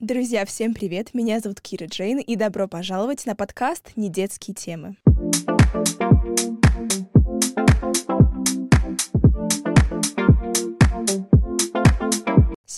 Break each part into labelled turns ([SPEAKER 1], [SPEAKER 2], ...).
[SPEAKER 1] Друзья, всем привет! Меня зовут Кира Джейн, и добро пожаловать на подкаст «Недетские темы».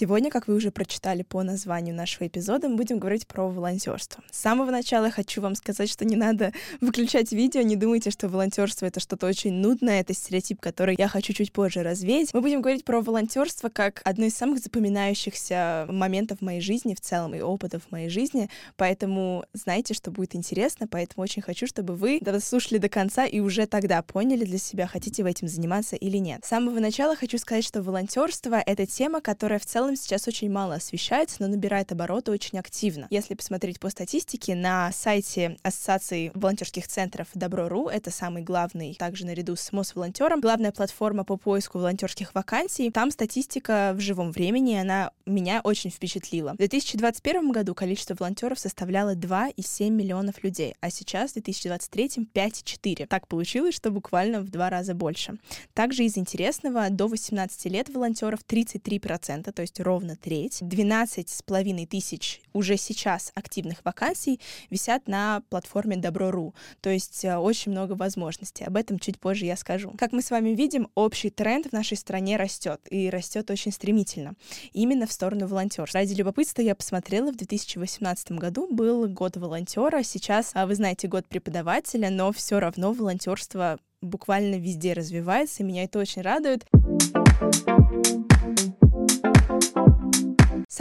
[SPEAKER 1] Сегодня, как вы уже прочитали по названию нашего эпизода, мы будем говорить про волонтерство. С самого начала хочу вам сказать, что не надо выключать видео, не думайте, что волонтерство это что-то очень нудное, это стереотип, который я хочу чуть позже развеять. Мы будем говорить про волонтерство как одно из самых запоминающихся моментов в моей жизни в целом и опытов в моей жизни, поэтому знайте, что будет интересно, поэтому очень хочу, чтобы вы слушали до конца и уже тогда поняли для себя, хотите вы этим заниматься или нет. С самого начала хочу сказать, что волонтерство — это тема, которая в целом целом сейчас очень мало освещается, но набирает обороты очень активно. Если посмотреть по статистике, на сайте Ассоциации волонтерских центров Добро.ру, это самый главный, также наряду с Мосволонтером, главная платформа по поиску волонтерских вакансий, там статистика в живом времени, она меня очень впечатлила. В 2021 году количество волонтеров составляло 2,7 миллионов людей, а сейчас в 2023 5,4. Так получилось, что буквально в два раза больше. Также из интересного, до 18 лет волонтеров 33%, то есть ровно треть. 12 с половиной тысяч уже сейчас активных вакансий висят на платформе Добро.ру, то есть э, очень много возможностей. Об этом чуть позже я скажу. Как мы с вами видим, общий тренд в нашей стране растет, и растет очень стремительно, именно в сторону волонтерства. Ради любопытства я посмотрела, в 2018 году был год волонтера, сейчас, а, вы знаете, год преподавателя, но все равно волонтерство буквально везде развивается, и меня это очень радует.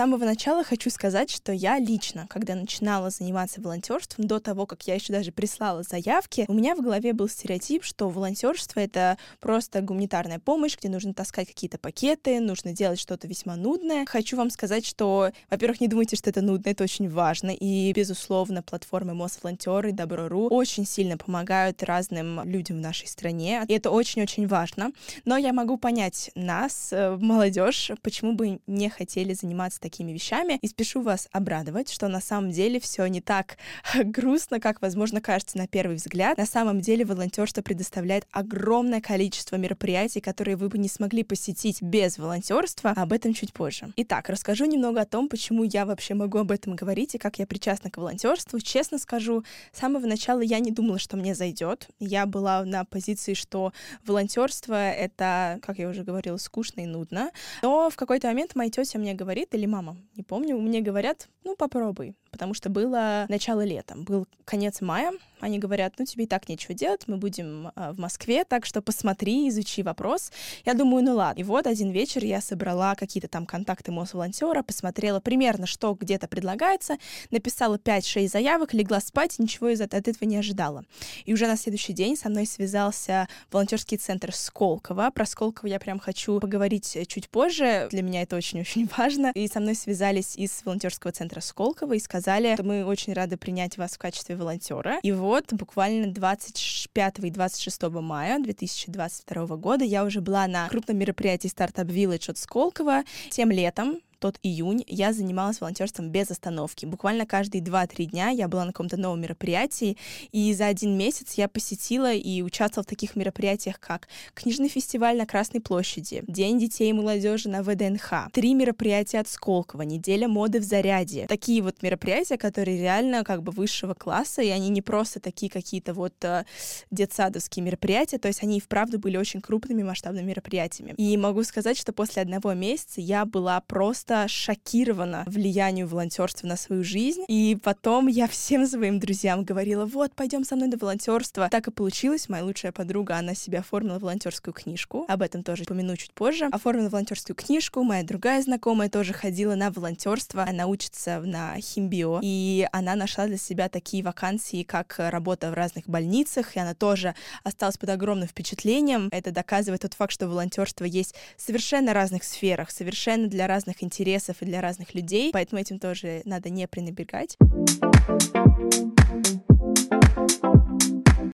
[SPEAKER 1] Самого начала хочу сказать, что я лично, когда начинала заниматься волонтерством, до того, как я еще даже прислала заявки, у меня в голове был стереотип, что волонтерство это просто гуманитарная помощь, где нужно таскать какие-то пакеты, нужно делать что-то весьма нудное. Хочу вам сказать, что, во-первых, не думайте, что это нудно, это очень важно, и, безусловно, платформы Мосволонтеры, Добро.ру очень сильно помогают разным людям в нашей стране, и это очень-очень важно. Но я могу понять нас, э, молодежь, почему бы не хотели заниматься такими вещами. И спешу вас обрадовать, что на самом деле все не так грустно, как, возможно, кажется на первый взгляд. На самом деле волонтерство предоставляет огромное количество мероприятий, которые вы бы не смогли посетить без волонтерства. Об этом чуть позже. Итак, расскажу немного о том, почему я вообще могу об этом говорить и как я причастна к волонтерству. Честно скажу, с самого начала я не думала, что мне зайдет. Я была на позиции, что волонтерство это, как я уже говорила, скучно и нудно. Но в какой-то момент моя тетя мне говорит, или мама, не помню, мне говорят, ну попробуй, потому что было начало лета, был конец мая, они говорят, ну тебе и так нечего делать, мы будем э, в Москве, так что посмотри, изучи вопрос. Я думаю, ну ладно. И вот один вечер я собрала какие-то там контакты Мосволонтера, посмотрела примерно, что где-то предлагается, написала 5-6 заявок, легла спать, ничего из от этого не ожидала. И уже на следующий день со мной связался волонтерский центр Сколково. Про Сколково я прям хочу поговорить чуть позже, для меня это очень-очень важно. И со мной связались из волонтерского центра Сколково и сказали, что мы очень рады принять вас в качестве волонтера. И вот буквально 25 и 26 мая 2022 года я уже была на крупном мероприятии Startup Village от Сколково. Тем летом тот июнь я занималась волонтерством без остановки. Буквально каждые 2-3 дня я была на каком-то новом мероприятии, и за один месяц я посетила и участвовала в таких мероприятиях, как книжный фестиваль на Красной площади, День детей и молодежи на ВДНХ, три мероприятия от Сколково, неделя моды в Заряде. Такие вот мероприятия, которые реально как бы высшего класса, и они не просто такие какие-то вот э, детсадовские мероприятия, то есть они и вправду были очень крупными масштабными мероприятиями. И могу сказать, что после одного месяца я была просто просто шокирована влиянию волонтерства на свою жизнь. И потом я всем своим друзьям говорила, вот, пойдем со мной на волонтерство. Так и получилось. Моя лучшая подруга, она себе оформила волонтерскую книжку. Об этом тоже помяну чуть позже. Оформила волонтерскую книжку. Моя другая знакомая тоже ходила на волонтерство. Она учится на химбио. И она нашла для себя такие вакансии, как работа в разных больницах. И она тоже осталась под огромным впечатлением. Это доказывает тот факт, что волонтерство есть совершенно разных сферах, совершенно для разных интересов интересов и для разных людей, поэтому этим тоже надо не пренебрегать.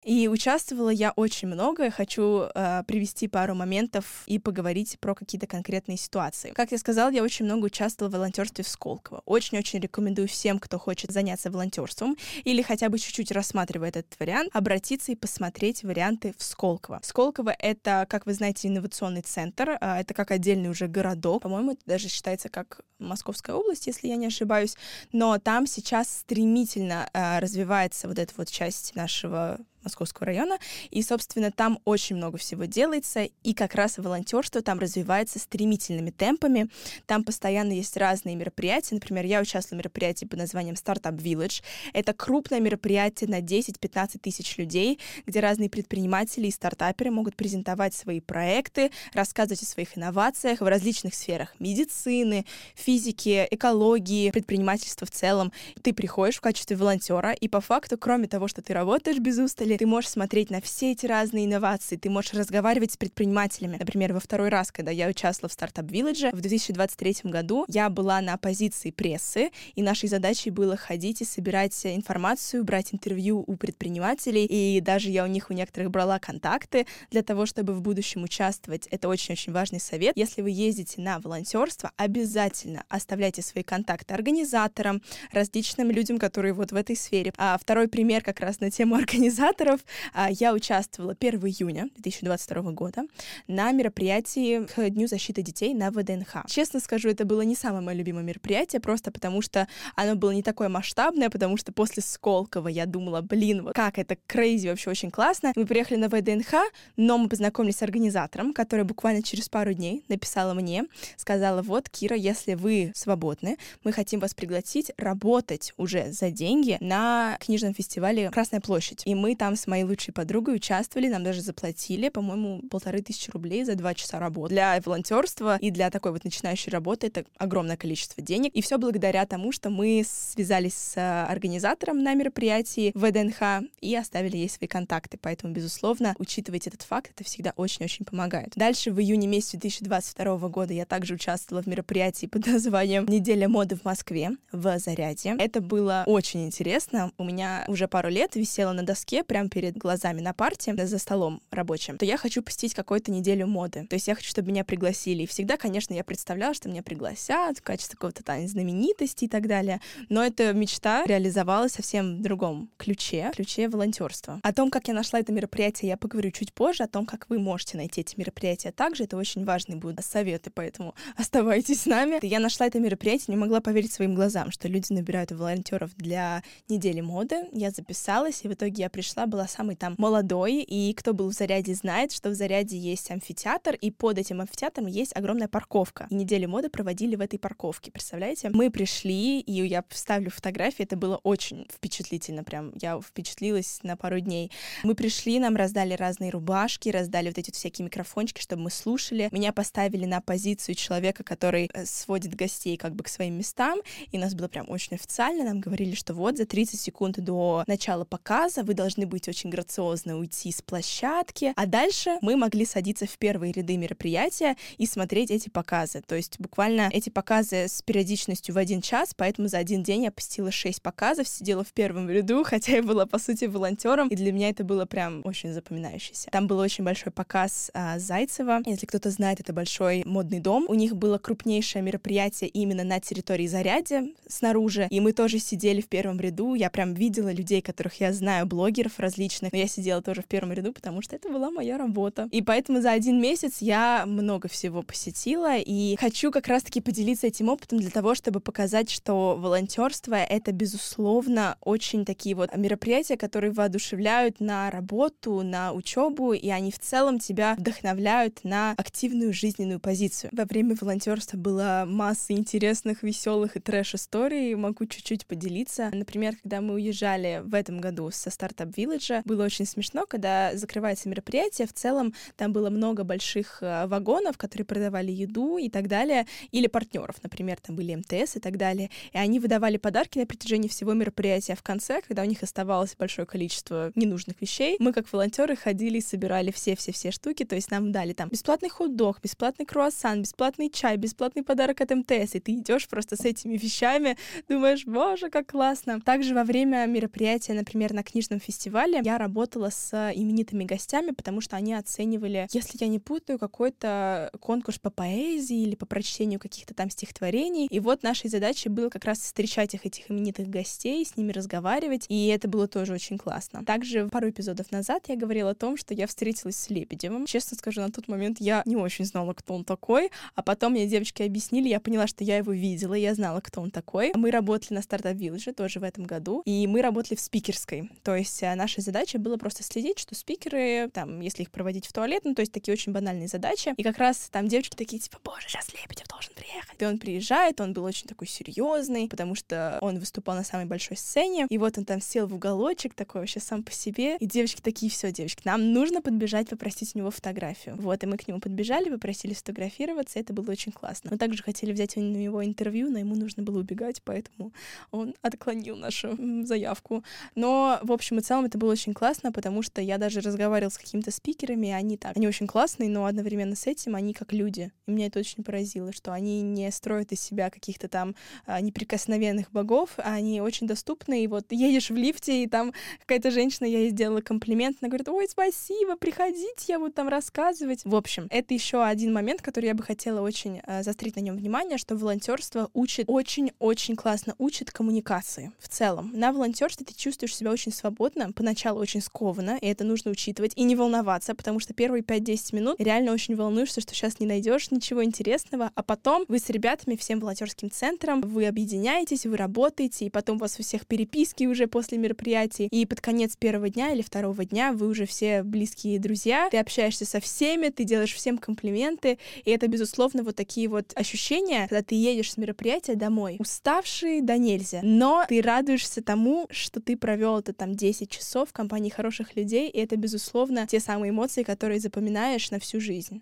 [SPEAKER 1] И участвовала я очень много. Хочу э, привести пару моментов и поговорить про какие-то конкретные ситуации. Как я сказала, я очень много участвовала в волонтерстве в Сколково. Очень-очень рекомендую всем, кто хочет заняться волонтерством или хотя бы чуть-чуть рассматривает этот вариант, обратиться и посмотреть варианты в Сколково. Сколково — это, как вы знаете, инновационный центр. Э, это как отдельный уже городок. По-моему, это даже считается как Московская область, если я не ошибаюсь. Но там сейчас стремительно э, развивается вот эта вот часть нашего Московского района, и, собственно, там очень много всего делается, и как раз волонтерство там развивается стремительными темпами. Там постоянно есть разные мероприятия. Например, я участвовала в мероприятии под названием Startup Village. Это крупное мероприятие на 10-15 тысяч людей, где разные предприниматели и стартаперы могут презентовать свои проекты, рассказывать о своих инновациях в различных сферах медицины, физики, экологии, предпринимательства в целом. Ты приходишь в качестве волонтера, и по факту, кроме того, что ты работаешь без устали, ты можешь смотреть на все эти разные инновации, ты можешь разговаривать с предпринимателями. Например, во второй раз, когда я участвовала в стартап Village в 2023 году, я была на позиции прессы, и нашей задачей было ходить и собирать информацию, брать интервью у предпринимателей, и даже я у них у некоторых брала контакты для того, чтобы в будущем участвовать. Это очень-очень важный совет. Если вы ездите на волонтерство, обязательно оставляйте свои контакты организаторам, различным людям, которые вот в этой сфере. А второй пример как раз на тему организатора организаторов. А, я участвовала 1 июня 2022 года на мероприятии к Дню защиты детей на ВДНХ. Честно скажу, это было не самое мое любимое мероприятие, просто потому что оно было не такое масштабное, потому что после Сколково я думала, блин, вот как это крейзи, вообще очень классно. Мы приехали на ВДНХ, но мы познакомились с организатором, который буквально через пару дней написала мне, сказала, вот, Кира, если вы свободны, мы хотим вас пригласить работать уже за деньги на книжном фестивале Красная площадь. И мы там с моей лучшей подругой участвовали, нам даже заплатили, по-моему, полторы тысячи рублей за два часа работы. Для волонтерства и для такой вот начинающей работы это огромное количество денег. И все благодаря тому, что мы связались с э, организатором на мероприятии ВДНХ и оставили ей свои контакты. Поэтому, безусловно, учитывать этот факт, это всегда очень-очень помогает. Дальше, в июне месяце 2022 года я также участвовала в мероприятии под названием «Неделя моды в Москве» в Заряде. Это было очень интересно. У меня уже пару лет висела на доске прям прямо перед глазами на парте, за столом рабочим, то я хочу посетить какую-то неделю моды. То есть я хочу, чтобы меня пригласили. И всегда, конечно, я представляла, что меня пригласят в качестве какого-то там знаменитости и так далее. Но эта мечта реализовалась совсем в другом ключе, ключе волонтерства. О том, как я нашла это мероприятие, я поговорю чуть позже, о том, как вы можете найти эти мероприятия также. Это очень важные будут советы, поэтому оставайтесь с нами. Я нашла это мероприятие, не могла поверить своим глазам, что люди набирают волонтеров для недели моды. Я записалась, и в итоге я пришла, была самый там молодой, и кто был в Заряде знает, что в Заряде есть амфитеатр, и под этим амфитеатром есть огромная парковка. И неделю моды проводили в этой парковке, представляете? Мы пришли, и я вставлю фотографии, это было очень впечатлительно, прям я впечатлилась на пару дней. Мы пришли, нам раздали разные рубашки, раздали вот эти вот всякие микрофончики, чтобы мы слушали. Меня поставили на позицию человека, который э, сводит гостей как бы к своим местам, и нас было прям очень официально, нам говорили, что вот за 30 секунд до начала показа вы должны быть быть очень грациозно, уйти с площадки. А дальше мы могли садиться в первые ряды мероприятия и смотреть эти показы. То есть буквально эти показы с периодичностью в один час, поэтому за один день я посетила шесть показов, сидела в первом ряду, хотя я была, по сути, волонтером, и для меня это было прям очень запоминающееся. Там был очень большой показ а, Зайцева. Если кто-то знает, это большой модный дом. У них было крупнейшее мероприятие именно на территории Зарядья снаружи, и мы тоже сидели в первом ряду. Я прям видела людей, которых я знаю, блогеров, различных. Но я сидела тоже в первом ряду, потому что это была моя работа. И поэтому за один месяц я много всего посетила, и хочу как раз-таки поделиться этим опытом для того, чтобы показать, что волонтерство — это, безусловно, очень такие вот мероприятия, которые воодушевляют на работу, на учебу, и они в целом тебя вдохновляют на активную жизненную позицию. Во время волонтерства была масса интересных, веселых и трэш-историй, могу чуть-чуть поделиться. Например, когда мы уезжали в этом году со Startup Village, же было очень смешно, когда закрывается мероприятие, в целом там было много больших э, вагонов, которые продавали еду и так далее, или партнеров, например, там были МТС и так далее, и они выдавали подарки на протяжении всего мероприятия. В конце, когда у них оставалось большое количество ненужных вещей, мы как волонтеры ходили и собирали все-все-все штуки, то есть нам дали там бесплатный хот-дог, бесплатный круассан, бесплатный чай, бесплатный подарок от МТС, и ты идешь просто с этими вещами, думаешь, боже, как классно. Также во время мероприятия, например, на книжном фестивале фестивале я работала с именитыми гостями, потому что они оценивали, если я не путаю, какой-то конкурс по поэзии или по прочтению каких-то там стихотворений. И вот нашей задачей было как раз встречать их, этих именитых гостей, с ними разговаривать, и это было тоже очень классно. Также пару эпизодов назад я говорила о том, что я встретилась с Лебедевым. Честно скажу, на тот момент я не очень знала, кто он такой, а потом мне девочки объяснили, я поняла, что я его видела, я знала, кто он такой. Мы работали на стартап Village тоже в этом году, и мы работали в спикерской. То есть э, наша задача была просто следить, что спикеры, там, если их проводить в туалет, ну, то есть такие очень банальные задачи. И как раз там девочки такие, типа, боже, сейчас Лебедев должен приехать. И он приезжает, он был очень такой серьезный, потому что он выступал на самой большой сцене, и вот он там сел в уголочек, такой вообще сам по себе, и девочки такие, все, девочки, нам нужно подбежать, попросить у него фотографию. Вот, и мы к нему подбежали, попросили сфотографироваться, это было очень классно. Мы также хотели взять у него интервью, но ему нужно было убегать, поэтому он отклонил нашу заявку. Но, в общем и целом, это было очень классно, потому что я даже разговаривала с какими-то спикерами, они так, они очень классные, но одновременно с этим они как люди. И меня это очень поразило, что они не строят из себя каких-то там а, неприкосновенных богов, а они очень доступны, и вот едешь в лифте, и там какая-то женщина, я ей сделала комплимент, она говорит, ой, спасибо, приходите, я буду там рассказывать. В общем, это еще один момент, который я бы хотела очень э, заострить на нем внимание, что волонтерство учит очень-очень классно, учит коммуникации в целом. На волонтерстве ты чувствуешь себя очень свободно, поначалу очень скованно, и это нужно учитывать, и не волноваться, потому что первые 5-10 минут реально очень волнуешься, что сейчас не найдешь ничего интересного, а потом вы с ребятами, всем волонтерским центром, вы объединяетесь, вы работаете, и потом у вас у всех переписки уже после мероприятий, и под конец первого дня или второго дня вы уже все близкие друзья, ты общаешься со всеми, ты делаешь всем комплименты, и это, безусловно, вот такие вот ощущения, когда ты едешь с мероприятия домой, уставший да нельзя, но ты радуешься тому, что ты провел это там 10 часов в компании хороших людей, и это, безусловно, те самые эмоции, которые запоминаешь на всю жизнь.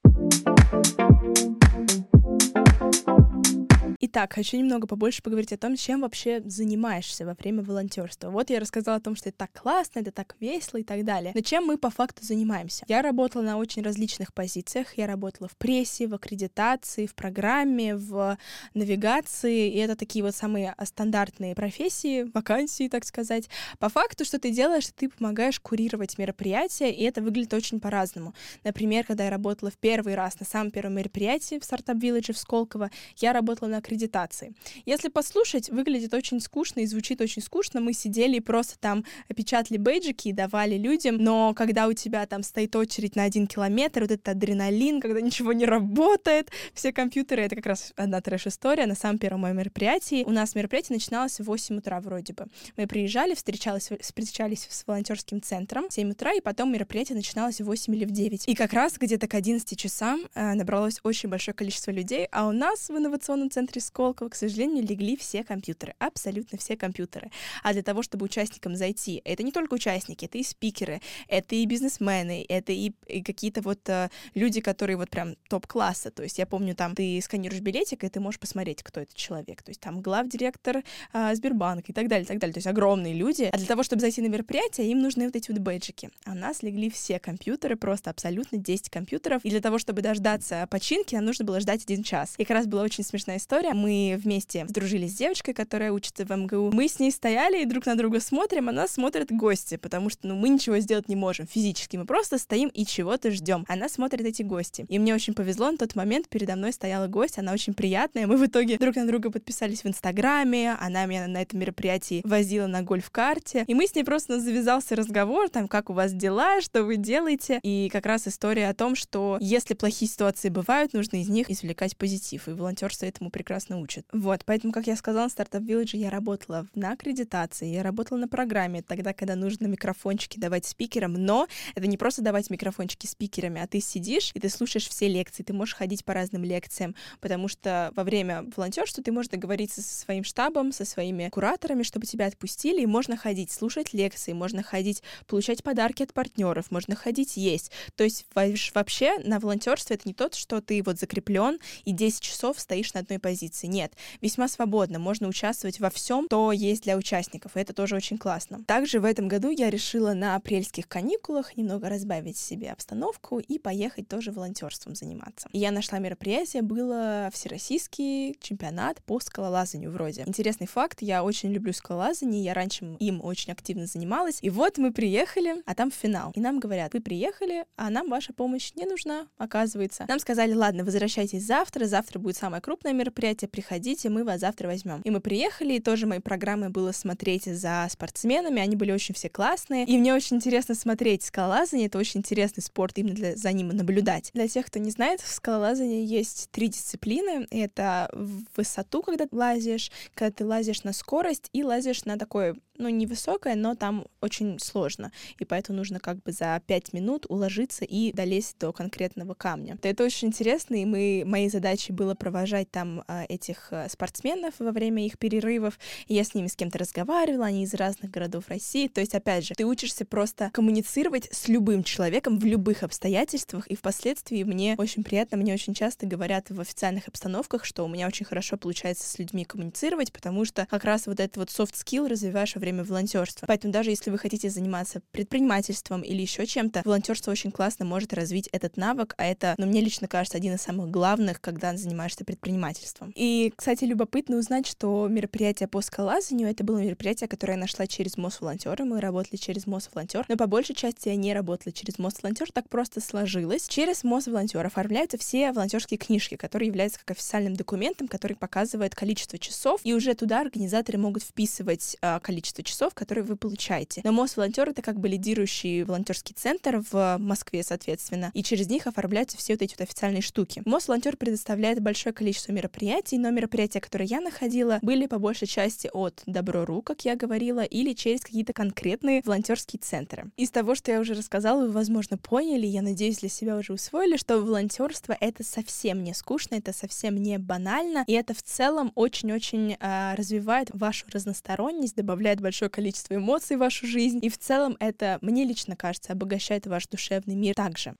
[SPEAKER 1] Итак, хочу немного побольше поговорить о том, чем вообще занимаешься во время волонтерства. Вот я рассказала о том, что это так классно, это так весело и так далее. Но чем мы по факту занимаемся? Я работала на очень различных позициях. Я работала в прессе, в аккредитации, в программе, в навигации. И это такие вот самые стандартные профессии, вакансии, так сказать. По факту, что ты делаешь, ты помогаешь курировать мероприятия, и это выглядит очень по-разному. Например, когда я работала в первый раз на самом первом мероприятии в Startup Village в Сколково, я работала на аккредитации аккредитации. Если послушать, выглядит очень скучно и звучит очень скучно. Мы сидели и просто там печатали бейджики и давали людям, но когда у тебя там стоит очередь на один километр, вот этот адреналин, когда ничего не работает, все компьютеры, это как раз одна трэш-история. На самом первом моем мероприятии у нас мероприятие начиналось в 8 утра вроде бы. Мы приезжали, встречались, встречались с волонтерским центром в 7 утра, и потом мероприятие начиналось в 8 или в 9. И как раз где-то к 11 часам э, набралось очень большое количество людей, а у нас в инновационном центре Сколково, к сожалению, легли все компьютеры, абсолютно все компьютеры. А для того, чтобы участникам зайти, это не только участники, это и спикеры, это и бизнесмены, это и, и какие-то вот э, люди, которые вот прям топ-класса. То есть я помню, там ты сканируешь билетик, и ты можешь посмотреть, кто этот человек. То есть там главдиректор э, Сбербанка и так далее, и так далее. То есть огромные люди. А для того, чтобы зайти на мероприятие, им нужны вот эти вот бэджики. А у нас легли все компьютеры, просто абсолютно 10 компьютеров. И для того, чтобы дождаться починки, нам нужно было ждать один час. И как раз была очень смешная история мы вместе сдружились с девочкой, которая учится в МГУ. Мы с ней стояли и друг на друга смотрим, она смотрит гости, потому что ну, мы ничего сделать не можем физически, мы просто стоим и чего-то ждем. Она смотрит эти гости. И мне очень повезло, на тот момент передо мной стояла гость, она очень приятная. Мы в итоге друг на друга подписались в Инстаграме, она меня на этом мероприятии возила на гольф-карте, и мы с ней просто завязался разговор, там, как у вас дела, что вы делаете, и как раз история о том, что если плохие ситуации бывают, нужно из них извлекать позитив, и волонтерство этому прекрасно прекрасно учат. Вот, поэтому, как я сказала, в Startup Village я работала на аккредитации, я работала на программе, тогда, когда нужно микрофончики давать спикерам, но это не просто давать микрофончики спикерами, а ты сидишь и ты слушаешь все лекции, ты можешь ходить по разным лекциям, потому что во время волонтерства ты можешь договориться со своим штабом, со своими кураторами, чтобы тебя отпустили, и можно ходить, слушать лекции, можно ходить, получать подарки от партнеров, можно ходить есть. То есть вообще на волонтерстве это не тот, что ты вот закреплен и 10 часов стоишь на одной позиции позиции. Нет, весьма свободно, можно участвовать во всем, что есть для участников, и это тоже очень классно. Также в этом году я решила на апрельских каникулах немного разбавить себе обстановку и поехать тоже волонтерством заниматься. И я нашла мероприятие, было всероссийский чемпионат по скалолазанию вроде. Интересный факт, я очень люблю скалолазание, я раньше им очень активно занималась, и вот мы приехали, а там финал. И нам говорят, вы приехали, а нам ваша помощь не нужна, оказывается. Нам сказали, ладно, возвращайтесь завтра, завтра будет самое крупное мероприятие, приходите, мы вас завтра возьмем. И мы приехали, и тоже моей программой было смотреть за спортсменами, они были очень все классные, и мне очень интересно смотреть скалолазание, это очень интересный спорт, именно для, за ним наблюдать. Для тех, кто не знает, в скалолазании есть три дисциплины, это высоту, когда ты лазишь, когда ты лазишь на скорость и лазишь на такой ну, невысокая, но там очень сложно. И поэтому нужно как бы за пять минут уложиться и долезть до конкретного камня. Это очень интересно, и мы, моей задачей было провожать там э, этих э, спортсменов во время их перерывов. Я с ними с кем-то разговаривала, они из разных городов России. То есть, опять же, ты учишься просто коммуницировать с любым человеком в любых обстоятельствах, и впоследствии мне очень приятно, мне очень часто говорят в официальных обстановках, что у меня очень хорошо получается с людьми коммуницировать, потому что как раз вот этот вот soft skill развиваешь во время волонтерства. Поэтому даже если вы хотите заниматься предпринимательством или еще чем-то, волонтерство очень классно может развить этот навык, а это, ну, мне лично кажется, один из самых главных, когда занимаешься предпринимательством. И, кстати, любопытно узнать, что мероприятие по скалазанию — это было мероприятие, которое я нашла через Мосволонтеры. Мы работали через Мосволонтер, но по большей части я не работала через Мосволонтер, так просто сложилось. Через Мосволонтер оформляются все волонтерские книжки, которые являются как официальным документом, который показывает количество часов, и уже туда организаторы могут вписывать э, количество количество часов, которые вы получаете. Но Мосволонтер — это как бы лидирующий волонтерский центр в Москве, соответственно, и через них оформляются все вот эти вот официальные штуки. Мосволонтер предоставляет большое количество мероприятий, но мероприятия, которые я находила, были по большей части от Добро.ру, как я говорила, или через какие-то конкретные волонтерские центры. Из того, что я уже рассказала, вы, возможно, поняли, я надеюсь, для себя уже усвоили, что волонтерство — это совсем не скучно, это совсем не банально, и это в целом очень-очень э, развивает вашу разносторонность, добавляет большое количество эмоций в вашу жизнь. И в целом это, мне лично кажется, обогащает ваш душевный мир также.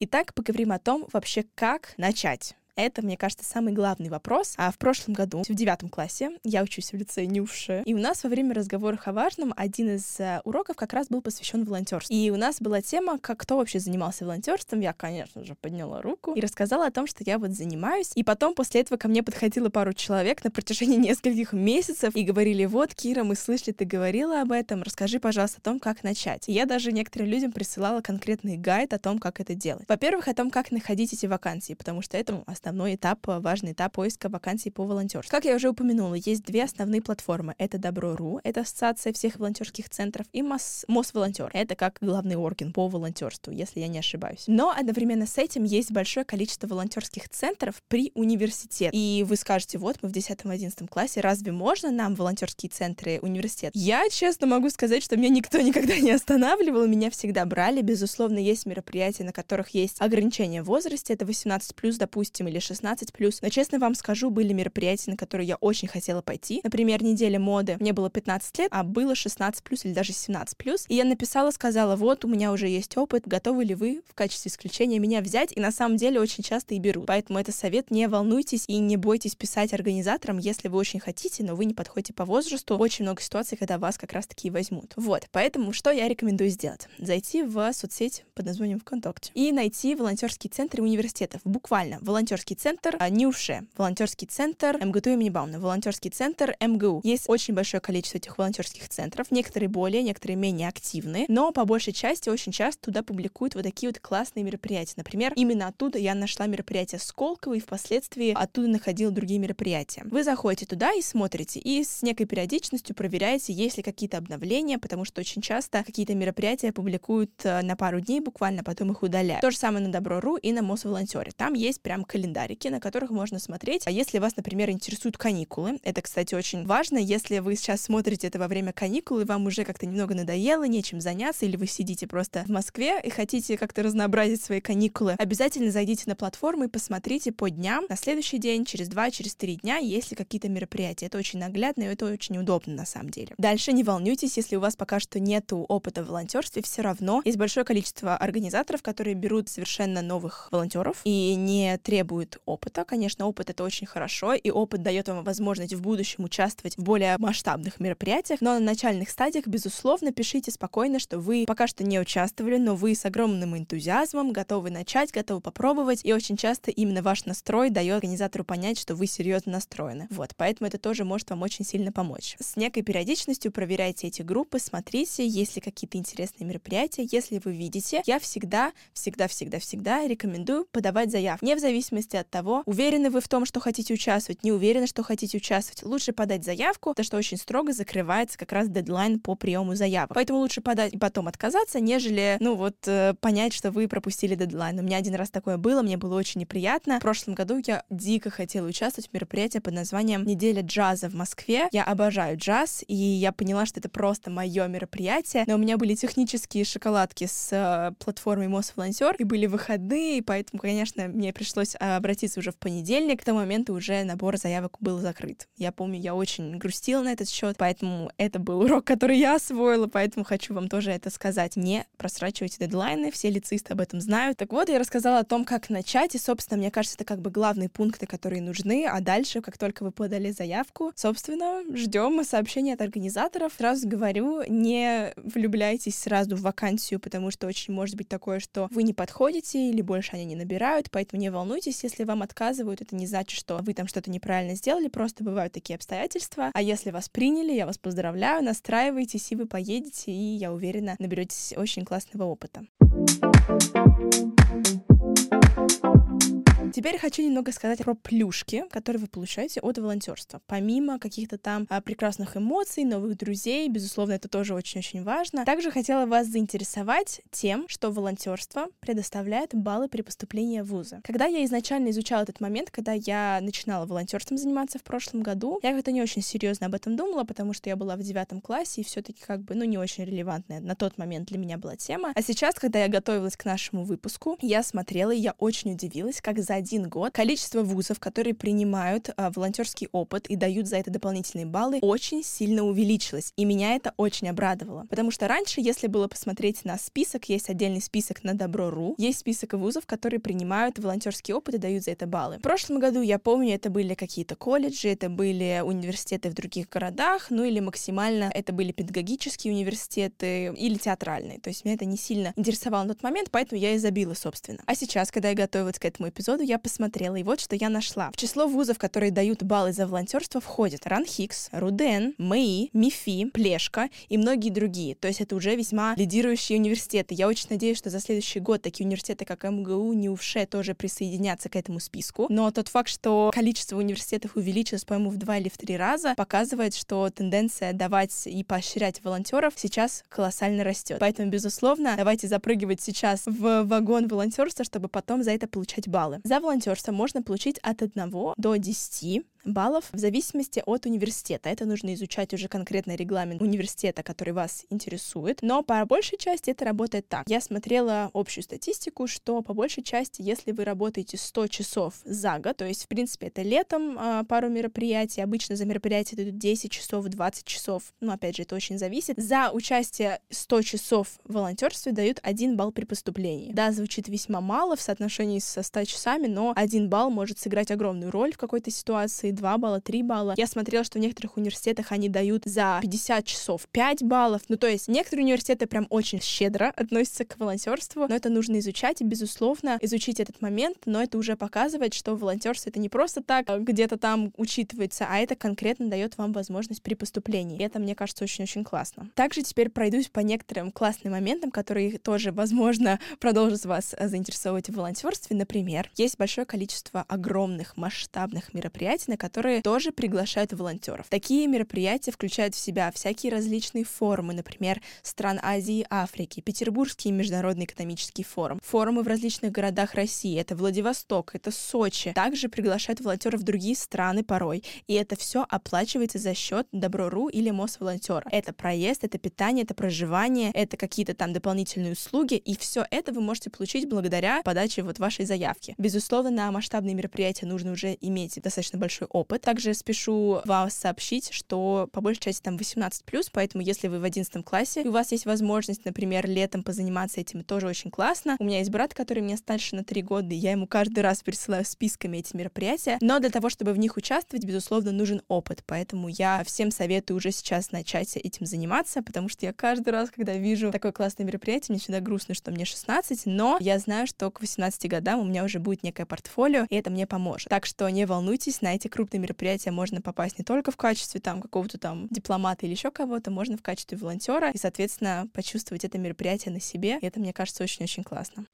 [SPEAKER 1] Итак, поговорим о том вообще, как начать. Это, мне кажется, самый главный вопрос. А в прошлом году, в девятом классе, я учусь в лицее Нюши, и у нас во время разговоров о важном один из э, уроков как раз был посвящен волонтерству. И у нас была тема, как кто вообще занимался волонтерством. Я, конечно же, подняла руку и рассказала о том, что я вот занимаюсь. И потом после этого ко мне подходило пару человек на протяжении нескольких месяцев и говорили, вот, Кира, мы слышали, ты говорила об этом, расскажи, пожалуйста, о том, как начать. И я даже некоторым людям присылала конкретный гайд о том, как это делать. Во-первых, о том, как находить эти вакансии, потому что это основной основной этап, э, важный этап поиска вакансий по волонтерству. Как я уже упомянула, есть две основные платформы. Это Добро.ру, это ассоциация всех волонтерских центров, и Мос, Мосволонтер. Это как главный орган по волонтерству, если я не ошибаюсь. Но одновременно с этим есть большое количество волонтерских центров при университете. И вы скажете, вот мы в 10-11 классе, разве можно нам волонтерские центры университет? Я честно могу сказать, что меня никто никогда не останавливал, меня всегда брали. Безусловно, есть мероприятия, на которых есть ограничения в возрасте, это 18+, допустим, или или 16+. Но честно вам скажу, были мероприятия, на которые я очень хотела пойти. Например, неделя моды. Мне было 15 лет, а было 16+, или даже 17+. И я написала, сказала, вот, у меня уже есть опыт, готовы ли вы в качестве исключения меня взять? И на самом деле очень часто и берут. Поэтому это совет, не волнуйтесь и не бойтесь писать организаторам, если вы очень хотите, но вы не подходите по возрасту. Очень много ситуаций, когда вас как раз-таки возьмут. Вот, поэтому что я рекомендую сделать? Зайти в соцсеть под названием ВКонтакте и найти волонтерские центры университетов. Буквально волонтерские волонтерский центр а, НИУШЕ, волонтерский центр МГТУ имени Бауна, волонтерский центр МГУ. Есть очень большое количество этих волонтерских центров, некоторые более, некоторые менее активны, но по большей части очень часто туда публикуют вот такие вот классные мероприятия. Например, именно оттуда я нашла мероприятие Сколково и впоследствии оттуда находила другие мероприятия. Вы заходите туда и смотрите, и с некой периодичностью проверяете, есть ли какие-то обновления, потому что очень часто какие-то мероприятия публикуют э, на пару дней буквально, потом их удаляют. То же самое на Добро.ру и на Мосволонтере. Там есть прям календарь календарики, на которых можно смотреть. А если вас, например, интересуют каникулы, это, кстати, очень важно, если вы сейчас смотрите это во время каникул, и вам уже как-то немного надоело, нечем заняться, или вы сидите просто в Москве и хотите как-то разнообразить свои каникулы, обязательно зайдите на платформу и посмотрите по дням, на следующий день, через два, через три дня, есть ли какие-то мероприятия. Это очень наглядно, и это очень удобно на самом деле. Дальше не волнуйтесь, если у вас пока что нету опыта в волонтерстве, все равно есть большое количество организаторов, которые берут совершенно новых волонтеров и не требуют опыта. Конечно, опыт это очень хорошо, и опыт дает вам возможность в будущем участвовать в более масштабных мероприятиях, но на начальных стадиях, безусловно, пишите спокойно, что вы пока что не участвовали, но вы с огромным энтузиазмом готовы начать, готовы попробовать, и очень часто именно ваш настрой дает организатору понять, что вы серьезно настроены. Вот, поэтому это тоже может вам очень сильно помочь. С некой периодичностью проверяйте эти группы, смотрите, есть ли какие-то интересные мероприятия. Если вы видите, я всегда, всегда, всегда, всегда рекомендую подавать заявку. Не в зависимости от того, уверены вы в том, что хотите участвовать, не уверены, что хотите участвовать. Лучше подать заявку, потому что очень строго закрывается как раз дедлайн по приему заявок. Поэтому лучше подать и потом отказаться, нежели, ну вот, э, понять, что вы пропустили дедлайн. У меня один раз такое было, мне было очень неприятно. В прошлом году я дико хотела участвовать в мероприятии под названием «Неделя джаза в Москве». Я обожаю джаз, и я поняла, что это просто мое мероприятие, но у меня были технические шоколадки с э, платформой Мосволонтер, и были выходные, и поэтому, конечно, мне пришлось э, обратиться уже в понедельник. К тому моменту уже набор заявок был закрыт. Я помню, я очень грустила на этот счет, поэтому это был урок, который я освоила, поэтому хочу вам тоже это сказать. Не просрачивайте дедлайны, все лицеисты об этом знают. Так вот, я рассказала о том, как начать, и, собственно, мне кажется, это как бы главные пункты, которые нужны, а дальше, как только вы подали заявку, собственно, ждем сообщения от организаторов. Сразу говорю, не влюбляйтесь сразу в вакансию, потому что очень может быть такое, что вы не подходите или больше они не набирают, поэтому не волнуйтесь, если вам отказывают, это не значит, что вы там что-то неправильно сделали, просто бывают такие обстоятельства. А если вас приняли, я вас поздравляю, настраивайтесь, и вы поедете, и я уверена, наберетесь очень классного опыта. Теперь хочу немного сказать про плюшки, которые вы получаете от волонтерства. Помимо каких-то там а, прекрасных эмоций, новых друзей, безусловно, это тоже очень-очень важно. Также хотела вас заинтересовать тем, что волонтерство предоставляет баллы при поступлении в вузы. Когда я изначально изучала этот момент, когда я начинала волонтерством заниматься в прошлом году, я как-то не очень серьезно об этом думала, потому что я была в девятом классе и все-таки как бы, ну, не очень релевантная на тот момент для меня была тема. А сейчас, когда я готовилась к нашему выпуску, я смотрела, и я очень удивилась, как за один год количество вузов, которые принимают а, волонтерский опыт и дают за это дополнительные баллы, очень сильно увеличилось. И меня это очень обрадовало. Потому что раньше, если было посмотреть на список, есть отдельный список на Добро.ру, есть список вузов, которые принимают волонтерский опыт и дают за это баллы. В прошлом году, я помню, это были какие-то колледжи, это были университеты в других городах, ну или максимально это были педагогические университеты или театральные. То есть меня это не сильно интересовало на тот момент, поэтому я и забила, собственно. А сейчас, когда я готовилась к этому эпизоду, я посмотрела, и вот что я нашла. В число вузов, которые дают баллы за волонтерство, входят Ранхикс, Руден, МЭИ, МИФИ, Плешка и многие другие. То есть это уже весьма лидирующие университеты. Я очень надеюсь, что за следующий год такие университеты, как МГУ, НИУФШЕ, тоже присоединятся к этому списку. Но тот факт, что количество университетов увеличилось, по-моему, в два или в три раза, показывает, что тенденция давать и поощрять волонтеров сейчас колоссально растет. Поэтому, безусловно, давайте запрыгивать сейчас в вагон волонтерства, чтобы потом за это получать баллы. За волонтерство можно получить от 1 до 10 баллов в зависимости от университета. Это нужно изучать уже конкретно регламент университета, который вас интересует. Но по большей части это работает так. Я смотрела общую статистику, что по большей части, если вы работаете 100 часов за год, то есть, в принципе, это летом а, пару мероприятий, обычно за мероприятие идут 10 часов, 20 часов, ну, опять же, это очень зависит. За участие 100 часов в волонтерстве дают 1 балл при поступлении. Да, звучит весьма мало в соотношении со 100 часами, но 1 балл может сыграть огромную роль в какой-то ситуации, 2 балла, 3 балла. Я смотрела, что в некоторых университетах они дают за 50 часов 5 баллов. Ну, то есть некоторые университеты прям очень щедро относятся к волонтерству, но это нужно изучать и, безусловно, изучить этот момент, но это уже показывает, что волонтерство это не просто так а где-то там учитывается, а это конкретно дает вам возможность при поступлении. И это, мне кажется, очень-очень классно. Также теперь пройдусь по некоторым классным моментам, которые тоже, возможно, продолжат вас заинтересовывать в волонтерстве. Например, есть большое количество огромных масштабных мероприятий, на которые тоже приглашают волонтеров. Такие мероприятия включают в себя всякие различные форумы, например, стран Азии и Африки, Петербургский международный экономический форум, форумы в различных городах России, это Владивосток, это Сочи. Также приглашают волонтеров в другие страны порой, и это все оплачивается за счет Добро.ру или Мосволонтера. Это проезд, это питание, это проживание, это какие-то там дополнительные услуги, и все это вы можете получить благодаря подаче вот вашей заявки. Безусловно, на масштабные мероприятия нужно уже иметь достаточно большой опыт. Также спешу вам сообщить, что по большей части там 18+, поэтому если вы в 11 классе, и у вас есть возможность, например, летом позаниматься этим, тоже очень классно. У меня есть брат, который мне старше на 3 года, и я ему каждый раз присылаю списками эти мероприятия, но для того, чтобы в них участвовать, безусловно, нужен опыт, поэтому я всем советую уже сейчас начать этим заниматься, потому что я каждый раз, когда вижу такое классное мероприятие, мне всегда грустно, что мне 16, но я знаю, что к 18 годам у меня уже будет некое портфолио, и это мне поможет. Так что не волнуйтесь, на крупные мероприятия можно попасть не только в качестве там какого-то там дипломата или еще кого-то, можно в качестве волонтера и, соответственно, почувствовать это мероприятие на себе. И это, мне кажется, очень-очень классно.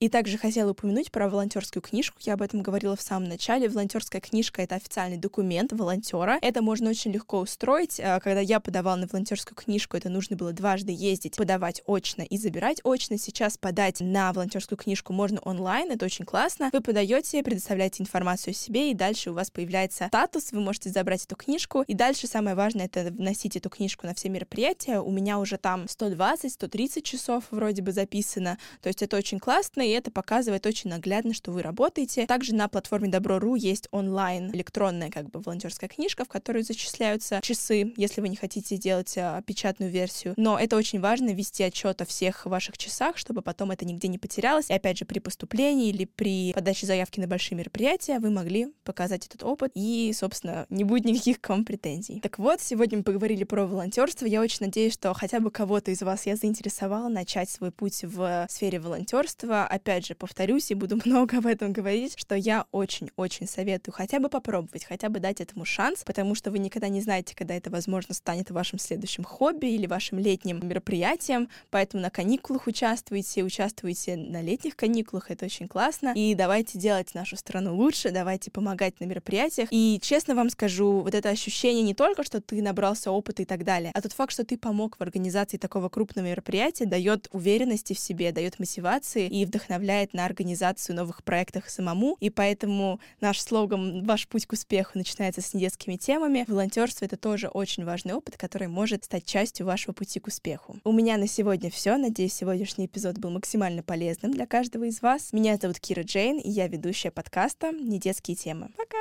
[SPEAKER 1] И также хотела упомянуть про волонтерскую книжку. Я об этом говорила в самом начале. Волонтерская книжка — это официальный документ волонтера. Это можно очень легко устроить. А, когда я подавала на волонтерскую книжку, это нужно было дважды ездить, подавать очно и забирать очно. Сейчас подать на волонтерскую книжку можно онлайн. Это очень классно. Вы подаете, предоставляете информацию о себе, и дальше у вас появляется статус. Вы можете забрать эту книжку. И дальше самое важное — это вносить эту книжку на все мероприятия. У меня уже там 120-130 часов вроде бы записано. То есть это очень классно, и это показывает очень наглядно, что вы работаете. Также на платформе Добро.ру есть онлайн электронная как бы волонтерская книжка, в которую зачисляются часы, если вы не хотите делать а, печатную версию. Но это очень важно вести отчет о всех ваших часах, чтобы потом это нигде не потерялось. И опять же, при поступлении или при подаче заявки на большие мероприятия вы могли показать этот опыт, и, собственно, не будет никаких к вам претензий. Так вот, сегодня мы поговорили про волонтерство. Я очень надеюсь, что хотя бы кого-то из вас я заинтересовала начать свой путь в сфере волонтерства опять же, повторюсь и буду много об этом говорить, что я очень-очень советую хотя бы попробовать, хотя бы дать этому шанс, потому что вы никогда не знаете, когда это, возможно, станет вашим следующим хобби или вашим летним мероприятием, поэтому на каникулах участвуйте, участвуйте на летних каникулах, это очень классно, и давайте делать нашу страну лучше, давайте помогать на мероприятиях, и честно вам скажу, вот это ощущение не только, что ты набрался опыта и так далее, а тот факт, что ты помог в организации такого крупного мероприятия, дает уверенности в себе, дает мотивации и вдохновение вдохновляет на организацию новых проектов самому, и поэтому наш слоган «Ваш путь к успеху начинается с недетскими темами». Волонтерство — это тоже очень важный опыт, который может стать частью вашего пути к успеху. У меня на сегодня все. Надеюсь, сегодняшний эпизод был максимально полезным для каждого из вас. Меня зовут Кира Джейн, и я ведущая подкаста «Недетские темы». Пока!